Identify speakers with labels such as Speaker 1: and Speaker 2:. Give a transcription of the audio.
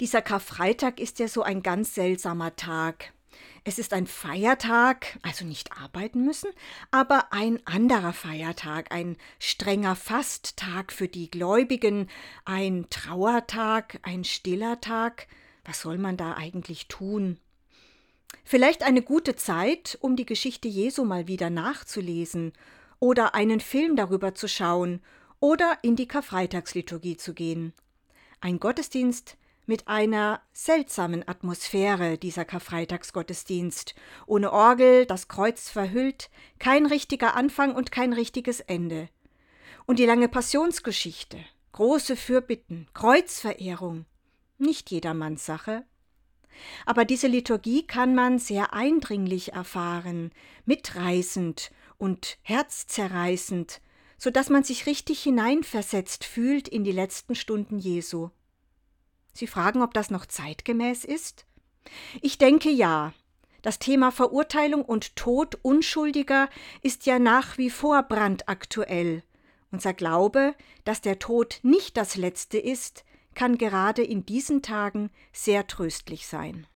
Speaker 1: Dieser Karfreitag ist ja so ein ganz seltsamer Tag. Es ist ein Feiertag, also nicht arbeiten müssen, aber ein anderer Feiertag, ein strenger Fasttag für die Gläubigen, ein Trauertag, ein stiller Tag. Was soll man da eigentlich tun? Vielleicht eine gute Zeit, um die Geschichte Jesu mal wieder nachzulesen oder einen Film darüber zu schauen oder in die Karfreitagsliturgie zu gehen. Ein Gottesdienst, mit einer seltsamen Atmosphäre dieser Karfreitagsgottesdienst, ohne Orgel, das Kreuz verhüllt, kein richtiger Anfang und kein richtiges Ende. Und die lange Passionsgeschichte, große Fürbitten, Kreuzverehrung, nicht jedermanns Sache. Aber diese Liturgie kann man sehr eindringlich erfahren, mitreißend und herzzerreißend, so dass man sich richtig hineinversetzt fühlt in die letzten Stunden Jesu. Sie fragen, ob das noch zeitgemäß ist? Ich denke ja. Das Thema Verurteilung und Tod Unschuldiger ist ja nach wie vor brandaktuell. Unser Glaube, dass der Tod nicht das Letzte ist, kann gerade in diesen Tagen sehr tröstlich sein.